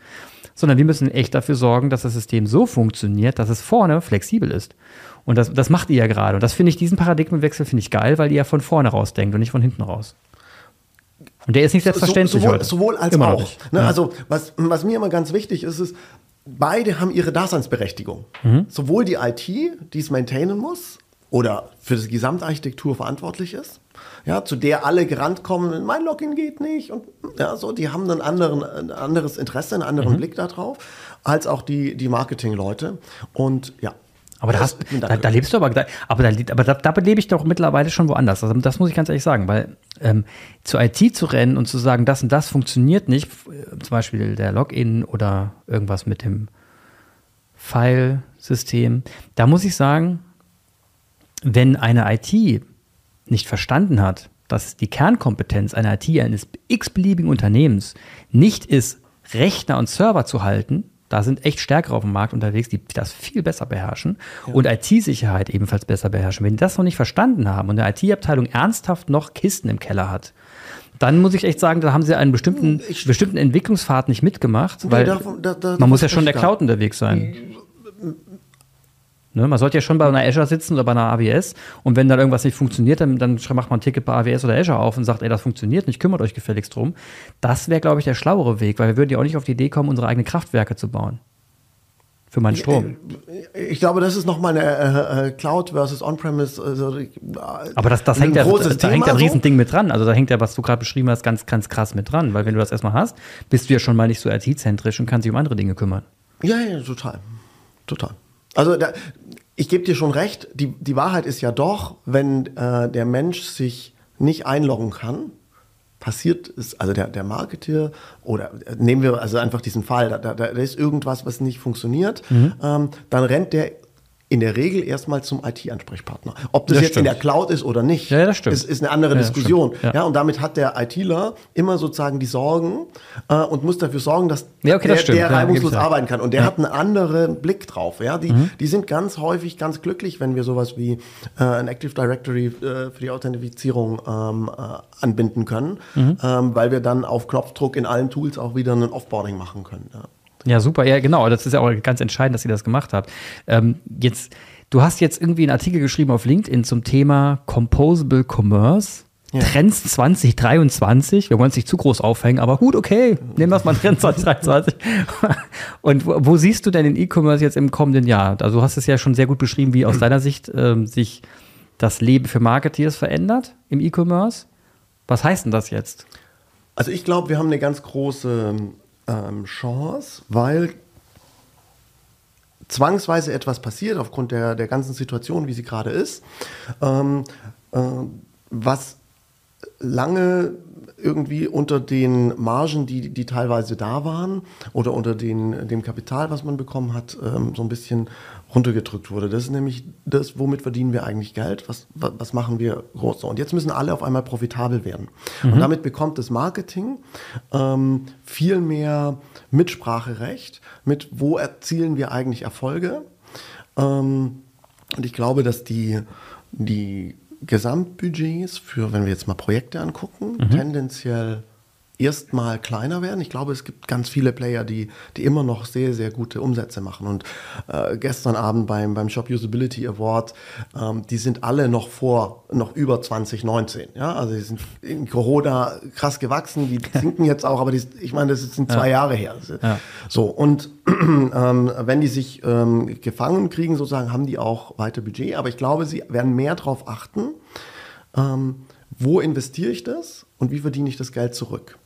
sondern wir müssen echt dafür sorgen, dass das System so funktioniert, dass es vorne flexibel ist. Und das, das macht ihr ja gerade. Und das finde ich, diesen Paradigmenwechsel finde ich geil, weil ihr ja von vorne raus denkt und nicht von hinten raus. Und der ist nicht selbstverständlich. So, sowohl, heute. sowohl als Immer auch. Ne? Ja. Also, was, was mir immer ganz wichtig ist, ist, beide haben ihre Daseinsberechtigung. Mhm. Sowohl die IT, die es maintainen muss oder für die Gesamtarchitektur verantwortlich ist, ja, zu der alle gerannt kommen, mein Login geht nicht und ja, so, die haben dann anderen, ein anderes Interesse, einen Mhm. anderen Blick darauf, als auch die, die Marketing-Leute. Und ja. Aber da, hast, da, da lebst du aber, da, aber, da, aber da, da lebe ich doch mittlerweile schon woanders. Also das muss ich ganz ehrlich sagen, weil ähm, zur IT zu rennen und zu sagen, das und das funktioniert nicht, äh, zum Beispiel der Login oder irgendwas mit dem File-System, da muss ich sagen, wenn eine IT nicht verstanden hat, dass die Kernkompetenz einer IT eines x-beliebigen Unternehmens nicht ist, Rechner und Server zu halten, da sind echt Stärkere auf dem Markt unterwegs, die das viel besser beherrschen und IT-Sicherheit ebenfalls besser beherrschen. Wenn die das noch nicht verstanden haben und eine IT-Abteilung ernsthaft noch Kisten im Keller hat, dann muss ich echt sagen, da haben sie einen bestimmten, Ich- bestimmten Entwicklungspfad nicht mitgemacht, weil davon- da- da- man muss ja schon der Cloud unterwegs sein. Ne, man sollte ja schon bei einer Azure sitzen oder bei einer AWS und wenn dann irgendwas nicht funktioniert, dann, dann macht man ein Ticket bei AWS oder Azure auf und sagt, ey, das funktioniert nicht, kümmert euch gefälligst drum. Das wäre, glaube ich, der schlauere Weg, weil wir würden ja auch nicht auf die Idee kommen, unsere eigenen Kraftwerke zu bauen. Für meinen Strom. Ich glaube, das ist nochmal eine äh, Cloud versus On-Premise. Also, äh, Aber das, das hängt ja, großes da hängt ja ein Thema so. Riesending mit dran. Also da hängt ja, was du gerade beschrieben hast, ganz, ganz krass mit dran. Weil wenn du das erstmal hast, bist du ja schon mal nicht so IT-zentrisch und kannst dich um andere Dinge kümmern. Ja, ja, total. Total. Also da, ich gebe dir schon recht, die, die Wahrheit ist ja doch, wenn äh, der Mensch sich nicht einloggen kann, passiert es, also der, der Marketeer oder äh, nehmen wir also einfach diesen Fall, da, da, da ist irgendwas, was nicht funktioniert, Mhm. ähm, dann rennt der in der Regel erstmal zum IT-Ansprechpartner. Ob das, Das jetzt in stimmt. der Cloud ist oder nicht, Ja, das stimmt. Ist, ist eine andere Ja, Diskussion. Ja. Ja. und damit hat der ITler immer sozusagen die Sorgen äh, und muss dafür sorgen, dass Ja, okay, der, das der reibungslos arbeiten kann. Und der hat einen anderen Blick drauf. Ja? Die, Mhm. die sind ganz häufig ganz glücklich, wenn wir sowas wie äh, ein Active Directory äh, für die Authentifizierung ähm, äh, anbinden können, Mhm. ähm, weil wir dann auf Knopfdruck in allen Tools auch wieder ein Offboarding machen können. Ja. Ja, super. Ja, genau. Das ist ja auch ganz entscheidend, dass ihr das gemacht habt. Ähm, jetzt, du hast jetzt irgendwie einen Artikel geschrieben auf LinkedIn zum Thema Composable Commerce. Ja. Trends 2023. Wir wollen es nicht zu groß aufhängen, aber gut, okay. Nehmen wir es mal Trends 2023. Und wo, wo siehst du denn den E-Commerce jetzt im kommenden Jahr? Also du hast es ja schon sehr gut beschrieben, wie aus deiner Sicht ähm, sich das Leben für Marketeers verändert im E-Commerce. Was heißt denn das jetzt? Also ich glaube, wir haben eine ganz große ähm, Chance, weil zwangsweise etwas passiert aufgrund der, der ganzen Situation, wie sie gerade ist, ähm, äh, was lange irgendwie unter den Margen, die, die teilweise da waren, oder unter den, dem Kapital, was man bekommen hat, ähm, so ein bisschen runtergedrückt wurde. Das ist nämlich das, womit verdienen wir eigentlich Geld, was, was, machen wir groß. Und jetzt müssen alle auf einmal profitabel werden. Und damit bekommt das Marketing ähm, viel mehr Mitspracherecht mit, wo erzielen wir eigentlich Erfolge. Ähm, und ich glaube, dass die, die Gesamtbudgets für, wenn wir jetzt mal Projekte angucken, tendenziell erstmal kleiner werden. Ich glaube, es gibt ganz viele Player, die, die immer noch sehr, sehr gute Umsätze machen. Und äh, gestern Abend beim, beim Shop Usability Award, ähm, die sind alle noch vor, noch über 2019. Ja? Also die sind in Corona krass gewachsen, die sinken jetzt auch, aber die, ich meine, das sind zwei Jahre her. Ja. So, und ähm, wenn die sich ähm, gefangen kriegen, sozusagen, haben die auch weiter Budget. Aber ich glaube, sie werden mehr darauf achten, ähm, wo investiere ich das und wie verdiene ich das Geld zurück.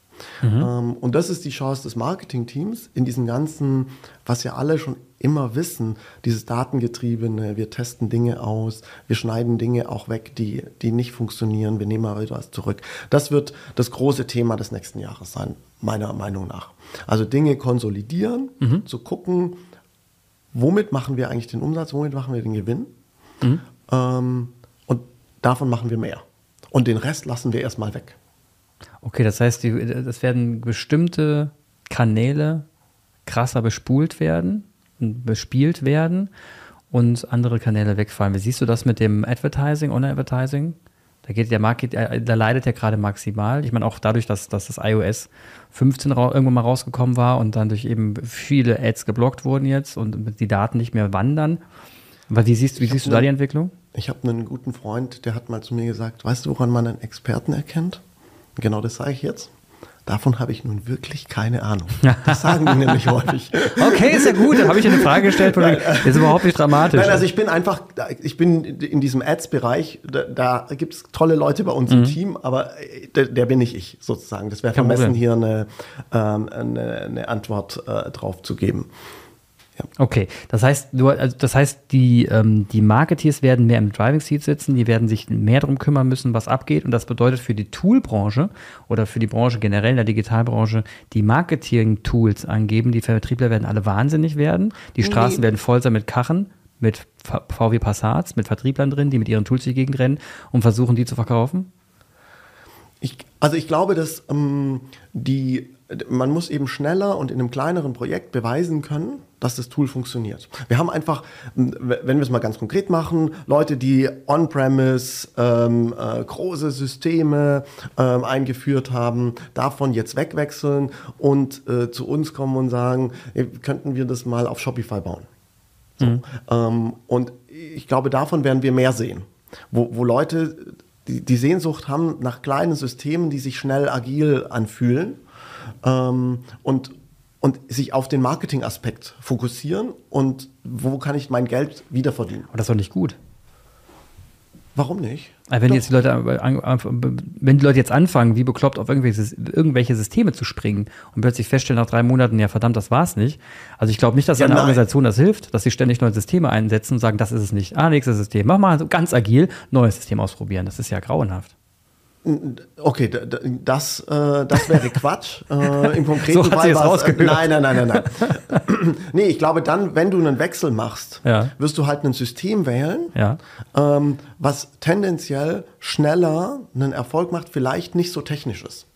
Ähm, und das ist die Chance des Marketingteams in diesen ganzen, was ja alle schon immer wissen, dieses Datengetriebene, wir testen Dinge aus, wir schneiden Dinge auch weg, die, die nicht funktionieren, wir nehmen aber wieder was zurück. Das wird das große Thema des nächsten Jahres sein, meiner Meinung nach. Also Dinge konsolidieren, zu gucken, womit machen wir eigentlich den Umsatz, womit machen wir den Gewinn ähm, und davon machen wir mehr. Und den Rest lassen wir erstmal weg. Okay, das heißt, die, das werden bestimmte Kanäle krasser bespult werden, bespielt werden und andere Kanäle wegfallen. Wie siehst du das mit dem Advertising, Online-Advertising? Da geht der Market, äh, da leidet er gerade maximal. Ich meine, auch dadurch, dass, dass das iOS 15 irgendwann mal rausgekommen war und dann durch eben viele Ads geblockt wurden jetzt und die Daten nicht mehr wandern. Aber wie siehst, wie siehst du da die Entwicklung? Ich habe einen guten Freund, der hat mal zu mir gesagt, weißt du, woran man einen Experten erkennt? Genau das sage ich jetzt. Davon habe ich nun wirklich keine Ahnung. Das sagen die nämlich häufig. Okay, ist ja gut. Dann habe ich eine Frage gestellt, von das ist überhaupt nicht dramatisch. Nein, also ich bin einfach, ich bin in diesem Ads-Bereich, da, da gibt es tolle Leute bei uns mhm. im Team, aber äh, der, der, bin nicht ich sozusagen. Das wäre vermessen, hier eine, ähm, eine, eine Antwort äh, drauf zu geben. Ja. Okay, das heißt, du, also das heißt, die, ähm, die Marketeers werden mehr im Driving Seat sitzen, die werden sich mehr darum kümmern müssen, was abgeht. Und das bedeutet für die Toolbranche oder für die Branche generell, in der Digitalbranche, die Marketing-Tools angeben. Die Vertriebler werden alle wahnsinnig werden. Die Straßen nee. werden voll sein mit Kachen, mit VW Passats, mit Vertrieblern drin, die mit ihren Tools durch die Gegend rennen und versuchen, die zu verkaufen. Ich, also ich glaube, dass ähm, die man muss eben schneller und in einem kleineren Projekt beweisen können, dass das Tool funktioniert. Wir haben einfach, wenn wir es mal ganz konkret machen, Leute, die on-premise ähm, äh, große Systeme ähm, eingeführt haben, davon jetzt wegwechseln und äh, zu uns kommen und sagen, ey, könnten wir das mal auf Shopify bauen. So. Mhm. Ähm, und ich glaube, davon werden wir mehr sehen, wo, wo Leute die, die Sehnsucht haben nach kleinen Systemen, die sich schnell agil anfühlen ähm, und, und sich auf den Marketingaspekt fokussieren und wo kann ich mein Geld wiederverdienen. Aber das ist doch nicht gut. Warum nicht? wenn jetzt die Leute, wenn die Leute jetzt anfangen, wie bekloppt auf irgendwelche, irgendwelche Systeme zu springen und plötzlich feststellen nach drei Monaten, ja verdammt, das war's nicht. Also ich glaube nicht, dass ja, einer Organisation das hilft, dass sie ständig neue Systeme einsetzen und sagen, das ist es nicht. Ah, nächstes System. Mach mal ganz agil, neues System ausprobieren. Das ist ja grauenhaft. Okay, das, äh, das wäre Quatsch. Äh, Im konkreten so hat Fall war äh, Nein, nein, nein, nein, nein. nee, ich glaube, dann, wenn du einen Wechsel machst, ja. wirst du halt ein System wählen, ja. ähm, was tendenziell schneller einen Erfolg macht, vielleicht nicht so technisch ist.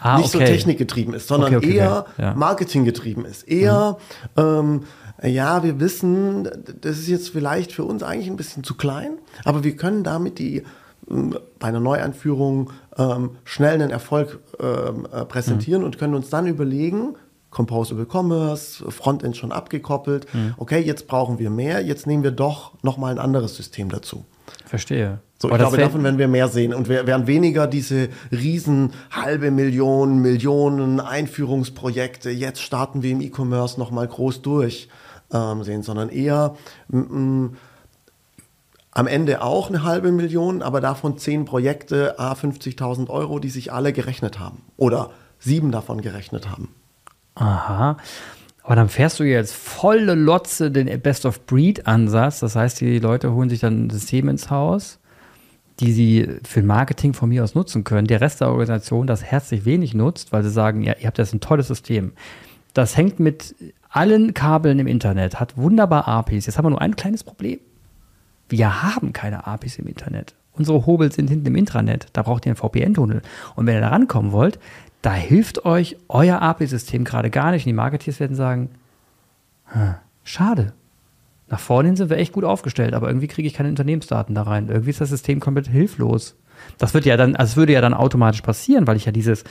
Ah, nicht okay. so technikgetrieben ist, sondern okay, okay, eher ja. marketinggetrieben ist. Eher, mhm. ähm, ja, wir wissen, das ist jetzt vielleicht für uns eigentlich ein bisschen zu klein, aber wir können damit die bei einer Neueinführung ähm, schnell einen Erfolg ähm, äh, präsentieren mhm. und können uns dann überlegen, Composable Commerce, Frontend schon abgekoppelt, mhm. okay, jetzt brauchen wir mehr, jetzt nehmen wir doch nochmal ein anderes System dazu. Verstehe. So, ich glaube, davon werden wir mehr sehen und wir werden weniger diese riesen halbe Millionen, Millionen Einführungsprojekte, jetzt starten wir im E-Commerce nochmal groß durch ähm, sehen, sondern eher am Ende auch eine halbe Million, aber davon zehn Projekte, a 50.000 Euro, die sich alle gerechnet haben. Oder sieben davon gerechnet haben. Aha. Aber dann fährst du jetzt volle Lotze den Best-of-Breed-Ansatz. Das heißt, die Leute holen sich dann ein System ins Haus, die sie für Marketing von mir aus nutzen können. Der Rest der Organisation das herzlich wenig nutzt, weil sie sagen, ja, ihr habt jetzt ein tolles System. Das hängt mit allen Kabeln im Internet, hat wunderbar APIs. Jetzt haben wir nur ein kleines Problem. Wir haben keine APIs im Internet. Unsere Hobel sind hinten im Intranet. Da braucht ihr einen VPN-Tunnel. Und wenn ihr da rankommen wollt, da hilft euch euer API-System gerade gar nicht. Und die Marketeers werden sagen, schade. Nach vorne hin sind wir echt gut aufgestellt, aber irgendwie kriege ich keine Unternehmensdaten da rein. Irgendwie ist das System komplett hilflos. Das wird ja dann, also würde ja dann automatisch passieren, weil ich ja dieses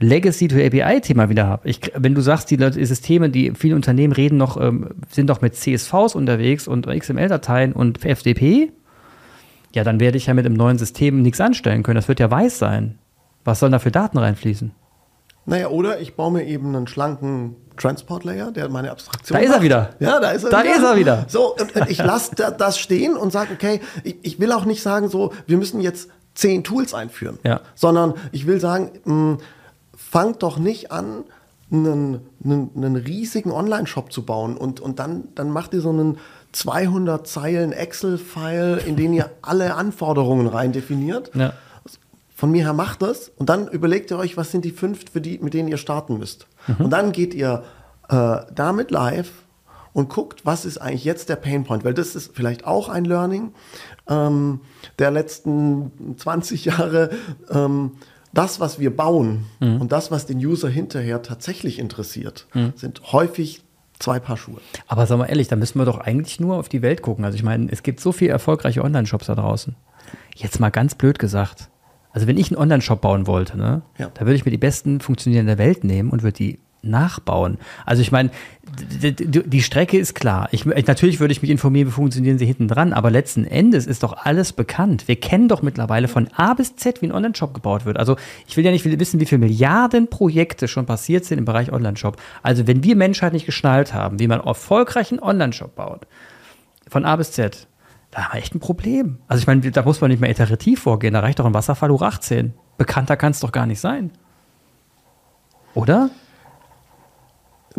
Legacy to API-Thema wieder habe. wenn du sagst, die, Systeme, die viele Unternehmen reden noch, ähm, sind doch mit CSVs unterwegs und XML-Dateien und FDP, ja, dann werde ich ja mit dem neuen System nichts anstellen können. Das wird ja weiß sein. Was sollen da für Daten reinfließen? Naja, oder ich baue mir eben einen schlanken Transport-Layer, der meine Abstraktion Da ist er wieder. Ja, da ist er da wieder. Da ist er wieder. So, und ich lasse das stehen und sage, okay, ich, ich, will auch nicht sagen, so, wir müssen jetzt zehn Tools einführen, ja. sondern ich will sagen, mh, hm, fangt doch nicht an, einen, einen, einen riesigen Online-Shop zu bauen und, und dann, dann macht ihr so einen 200 Zeilen Excel-File, in den ihr alle Anforderungen rein definiert. Ja. Von mir her macht das und dann überlegt ihr euch, was sind die fünf, für die, mit denen ihr starten müsst. Mhm. Und dann geht ihr äh, damit live und guckt, was ist eigentlich jetzt der Painpoint, weil das ist vielleicht auch ein Learning ähm, der letzten 20 Jahre. Ähm, das, was wir bauen mhm. und das, was den User hinterher tatsächlich interessiert, mhm. sind häufig zwei Paar Schuhe. Aber sag mal ehrlich, da müssen wir doch eigentlich nur auf die Welt gucken. Also ich meine, es gibt so viele erfolgreiche Online-Shops da draußen. Jetzt mal ganz blöd gesagt. Also wenn ich einen Online-Shop bauen wollte, ne, Ja. da würde ich mir die besten funktionierenden der Welt nehmen und würde die nachbauen. Also ich meine, die Strecke ist klar. Ich, natürlich würde ich mich informieren, wie funktionieren sie hinten dran, aber letzten Endes ist doch alles bekannt. Wir kennen doch mittlerweile von A bis Z, wie ein Online-Shop gebaut wird. Also ich will ja nicht wissen, wie viele Milliarden Projekte schon passiert sind im Bereich Online-Shop. Also wenn wir Menschheit nicht geschnallt haben, wie man erfolgreich einen Online-Shop baut, von A bis Z, da haben wir echt ein Problem. Also ich meine, da muss man nicht mehr iterativ vorgehen, da reicht doch ein Wasserfall hoch 18. Bekannter kann es doch gar nicht sein. Oder?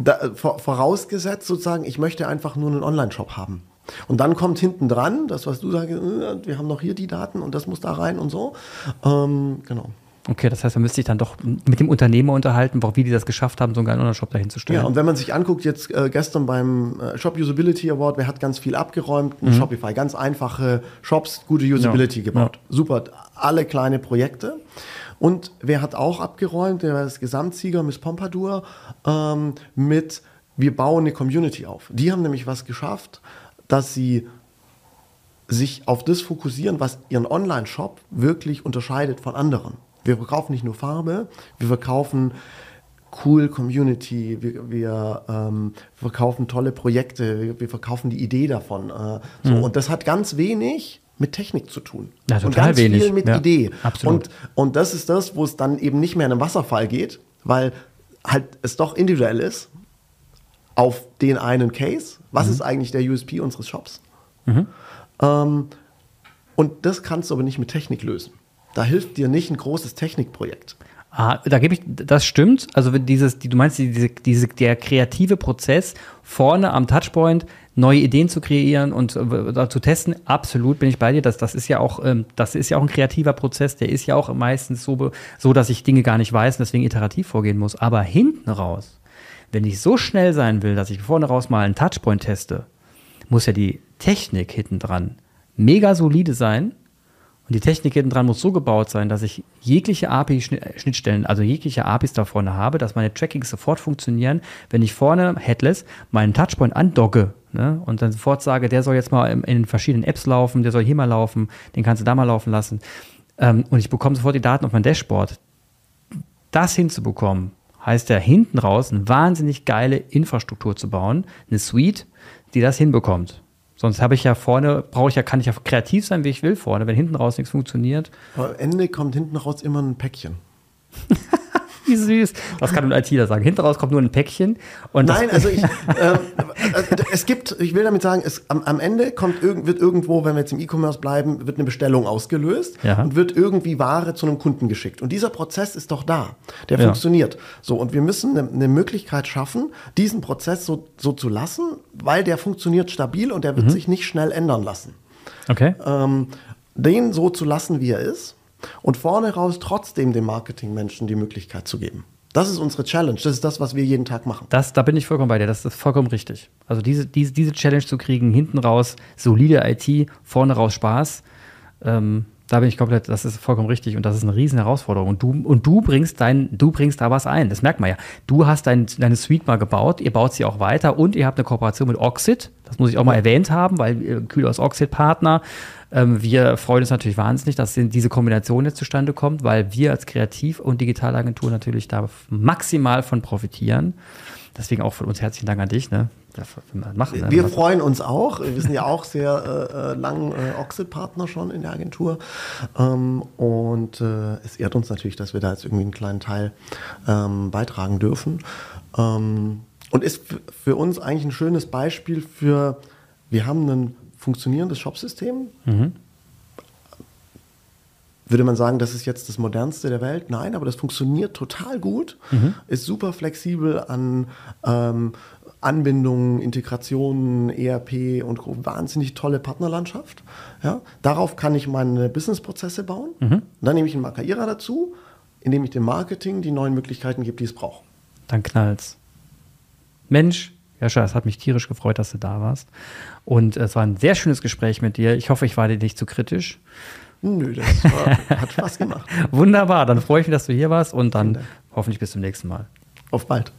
Da, äh, vor- vorausgesetzt sozusagen, ich möchte einfach nur einen Online-Shop haben. Und dann kommt hinten dran, das, was du sagst, äh, wir haben noch hier die Daten und das muss da rein und so. Ähm, genau. Okay, das heißt, man müsste sich dann doch mit dem Unternehmer unterhalten, wie die das geschafft haben, so einen geilen Online-Shop dahin zu stellen. Ja, und wenn man sich anguckt, jetzt äh, gestern beim äh, Shop Usability Award, wer hat ganz viel abgeräumt? Ein Shopify, ganz einfache Shops, gute Usability Ja, gebaut. Super, alle kleine Projekte. Und wer hat auch abgeräumt? Der war das Gesamtsieger, Miss Pompadour, ähm, mit Wir bauen eine Community auf. Die haben nämlich was geschafft, dass sie sich auf das fokussieren, was ihren Online-Shop wirklich unterscheidet von anderen. Wir verkaufen nicht nur Farbe, wir verkaufen cool Community, wir, wir ähm, verkaufen tolle Projekte, wir, wir verkaufen die Idee davon. Äh, so. Und das hat ganz wenig mit Technik zu tun. Ja, und total ganz wenig. viel mit Ja, Idee. absolut. Und, und das ist das, wo es dann eben nicht mehr in einem Wasserfall geht, weil halt es doch individuell ist auf den einen Case. Was Mhm. ist eigentlich der USP unseres Shops? Ähm, und das kannst du aber nicht mit Technik lösen. Da hilft dir nicht ein großes Technikprojekt. Ah, da gebe ich, das stimmt. Also dieses, die, du meinst diese, diese, der kreative Prozess vorne am Touchpoint neue Ideen zu kreieren und äh, zu testen, absolut bin ich bei dir. Das, das ist ja auch, ähm, das ist ja auch ein kreativer Prozess. Der ist ja auch meistens so, so, dass ich Dinge gar nicht weiß und deswegen iterativ vorgehen muss. Aber hinten raus, wenn ich so schnell sein will, dass ich vorne raus mal einen Touchpoint teste, muss ja die Technik hinten dran mega solide sein. Und die Technik hinten dran muss so gebaut sein, dass ich jegliche API-Schnittstellen, also jegliche APIs da vorne habe, dass meine Trackings sofort funktionieren, wenn ich vorne headless meinen Touchpoint andocke ne, und dann sofort sage, der soll jetzt mal in, in verschiedenen Apps laufen, der soll hier mal laufen, den kannst du da mal laufen lassen. Ähm, und ich bekomme sofort die Daten auf mein Dashboard. Das hinzubekommen, heißt ja hinten raus eine wahnsinnig geile Infrastruktur zu bauen, eine Suite, die das hinbekommt. Sonst habe ich ja vorne, brauche ich ja, kann ich ja kreativ sein, wie ich will vorne. Wenn hinten raus nichts funktioniert, Aber am Ende kommt hinten raus immer ein Päckchen. wie süß. Was kann ein ITler sagen? Hinten raus kommt nur ein Päckchen. Nein, also ich, ähm, also es gibt, ich will damit sagen, es, am, am Ende kommt irgend, wird irgendwo, wenn wir jetzt im E-Commerce bleiben, wird eine Bestellung ausgelöst Ja. und wird irgendwie Ware zu einem Kunden geschickt. Und dieser Prozess ist doch da. Der Ja. funktioniert. So, und wir müssen eine, eine Möglichkeit schaffen, diesen Prozess so, so zu lassen, weil der funktioniert stabil und der wird sich nicht schnell ändern lassen. okay. ähm, den so zu lassen, wie er ist und vorne raus trotzdem dem Marketingmenschen die Möglichkeit zu geben. Das ist unsere Challenge. Das ist das, was wir jeden Tag machen. Das, da bin ich vollkommen bei dir. Das ist vollkommen richtig. Also diese, diese, diese Challenge zu kriegen, hinten raus solide IT, vorne raus Spaß, ähm, da bin ich komplett, das ist vollkommen richtig und das ist eine riesen Herausforderung. Und du, und du bringst dein, du bringst da was ein. Das merkt man ja. Du hast dein, deine Suite mal gebaut, ihr baut sie auch weiter und ihr habt eine Kooperation mit Oxid. Das muss ich auch mal erwähnt haben, weil äh, Kühl aus Oxid Partner. Ähm, wir freuen uns natürlich wahnsinnig, dass diese Kombination jetzt zustande kommt, weil wir als Kreativ- und Digitalagentur natürlich da maximal von profitieren. Deswegen auch von uns herzlichen Dank an dich. Ne? Machen, ne? Wir freuen uns auch. Wir sind ja auch sehr äh, äh, lang äh, Oxid-Partner schon in der Agentur. Ähm, und äh, es ehrt uns natürlich, dass wir da jetzt irgendwie einen kleinen Teil ähm, beitragen dürfen. Ähm, und ist für uns eigentlich ein schönes Beispiel für, wir haben ein funktionierendes Shopsystem. Würde man sagen, das ist jetzt das modernste der Welt? Nein, aber das funktioniert total gut, ist super flexibel an ähm, Anbindungen, Integrationen, ERP und Co. wahnsinnig tolle Partnerlandschaft. Ja? Darauf kann ich meine Businessprozesse bauen. Und dann nehme ich einen Markierer dazu, indem ich dem Marketing die neuen Möglichkeiten gebe, die es braucht. Dann knallt's. Mensch, Jascha, es hat mich tierisch gefreut, dass du da warst. Und es war ein sehr schönes Gespräch mit dir. Ich hoffe, ich war dir nicht zu kritisch. Nö, das war, hat Spaß gemacht. Wunderbar, dann freue ich mich, dass du hier warst und dann hoffentlich bis zum nächsten Mal. Auf bald.